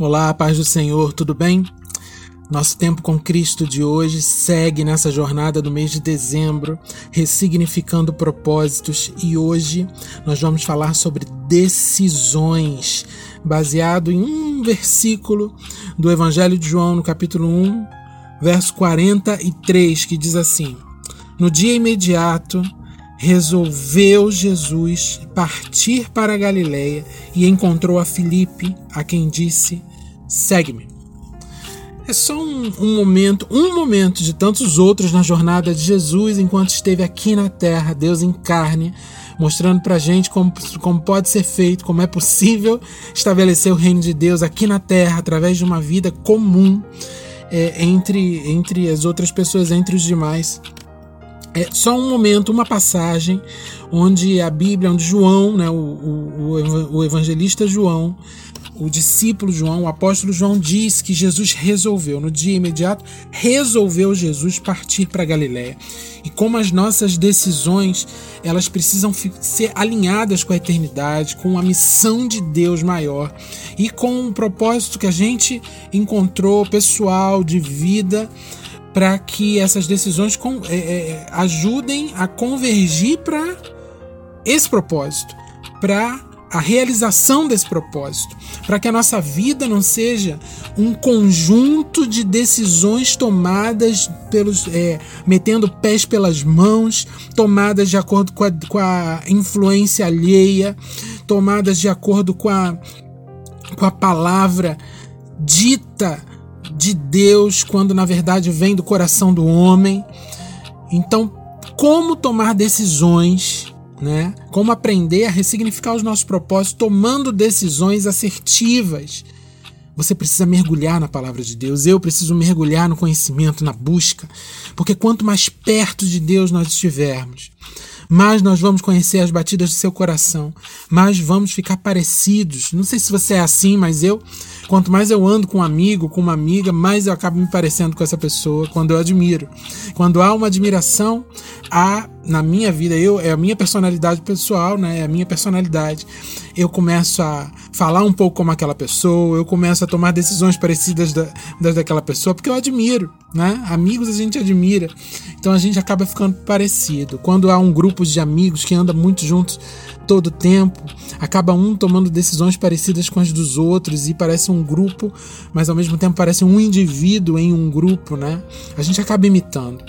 Olá, paz do Senhor, tudo bem? Nosso tempo com Cristo de hoje segue nessa jornada do mês de dezembro, ressignificando propósitos, e hoje nós vamos falar sobre decisões, baseado em um versículo do Evangelho de João, no capítulo 1, verso 43, que diz assim: No dia imediato, resolveu Jesus partir para a Galiléia e encontrou a Filipe, a quem disse: Segue-me. É só um, um, momento, um momento de tantos outros na jornada de Jesus enquanto esteve aqui na terra, Deus em carne, mostrando pra gente como, como pode ser feito, como é possível estabelecer o reino de Deus aqui na terra através de uma vida comum é, entre, entre as outras pessoas, entre os demais. É só um momento, uma passagem, onde a Bíblia, onde João, né, o, o, o evangelista João, o discípulo João, o apóstolo João diz que Jesus resolveu, no dia imediato, resolveu Jesus partir para Galiléia. E como as nossas decisões, elas precisam ser alinhadas com a eternidade, com a missão de Deus maior e com um propósito que a gente encontrou pessoal de vida para que essas decisões com, é, é, ajudem a convergir para esse propósito, para a realização desse propósito, para que a nossa vida não seja um conjunto de decisões tomadas pelos é, metendo pés pelas mãos, tomadas de acordo com a, com a influência alheia, tomadas de acordo com a, com a palavra dita de Deus, quando na verdade vem do coração do homem. Então, como tomar decisões, né? Como aprender a ressignificar os nossos propósitos tomando decisões assertivas. Você precisa mergulhar na palavra de Deus. Eu preciso mergulhar no conhecimento, na busca. Porque quanto mais perto de Deus nós estivermos, mais nós vamos conhecer as batidas do seu coração, mais vamos ficar parecidos. Não sei se você é assim, mas eu, quanto mais eu ando com um amigo, com uma amiga, mais eu acabo me parecendo com essa pessoa quando eu admiro. Quando há uma admiração, há na minha vida, eu é a minha personalidade pessoal, né? É a minha personalidade. Eu começo a falar um pouco como aquela pessoa, eu começo a tomar decisões parecidas da, das daquela pessoa, porque eu admiro, né? Amigos a gente admira. Então a gente acaba ficando parecido. Quando há um grupo de amigos que anda muito juntos todo o tempo, acaba um tomando decisões parecidas com as dos outros e parece um grupo, mas ao mesmo tempo parece um indivíduo em um grupo, né? A gente acaba imitando.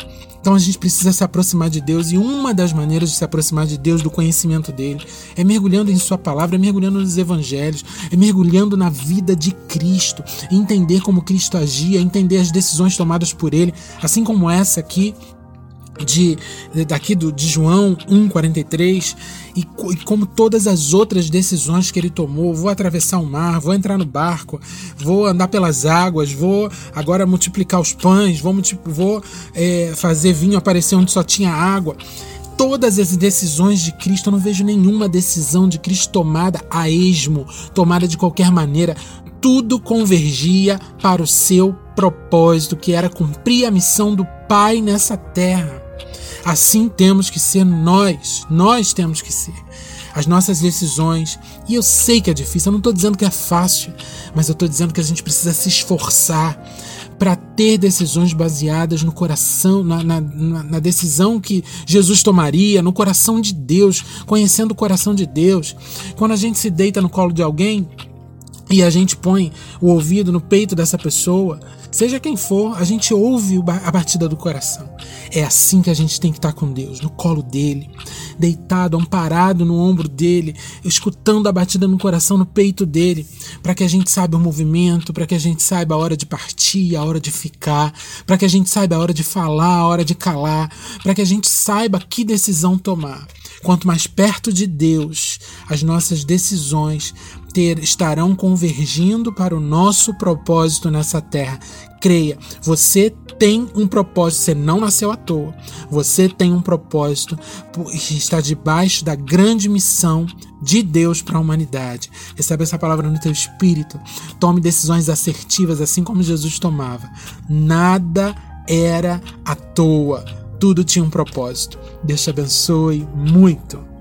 Então a gente precisa se aproximar de Deus e uma das maneiras de se aproximar de Deus, do conhecimento dele, é mergulhando em Sua palavra, é mergulhando nos evangelhos, é mergulhando na vida de Cristo, entender como Cristo agia, entender as decisões tomadas por ele, assim como essa aqui de daqui do, de João 1:43 e, e como todas as outras decisões que ele tomou, vou atravessar o mar, vou entrar no barco, vou andar pelas águas, vou agora multiplicar os pães, vou, vou é, fazer vinho aparecer onde só tinha água. Todas as decisões de Cristo, eu não vejo nenhuma decisão de Cristo tomada a esmo, tomada de qualquer maneira. Tudo convergia para o seu propósito, que era cumprir a missão do Pai nessa terra. Assim temos que ser nós, nós temos que ser. As nossas decisões, e eu sei que é difícil, eu não estou dizendo que é fácil, mas eu estou dizendo que a gente precisa se esforçar para ter decisões baseadas no coração, na, na, na, decisão que Jesus tomaria, no coração de Deus, conhecendo o coração de Deus. Quando a gente se deita no colo de alguém e a gente põe o ouvido no peito dessa pessoa, Seja quem for, a gente ouve a batida do coração. É assim que a gente tem que estar com Deus, no colo dele, deitado, amparado no ombro dele, escutando a batida no coração, no peito dele, para que a gente saiba o movimento, para que a gente saiba a hora de partir, a hora de ficar, para que a gente saiba a hora de falar, a hora de calar, para que a gente saiba que decisão tomar. Quanto mais perto de Deus, as nossas decisões ter, estarão convergindo para o nosso propósito nessa terra. Creia, você tem um propósito, você não nasceu à toa. Você tem um propósito que está debaixo da grande missão de Deus para a humanidade. Recebe essa palavra no teu espírito. Tome decisões assertivas, assim como Jesus tomava. Nada era à toa. Tudo tinha um propósito. Deus te abençoe muito.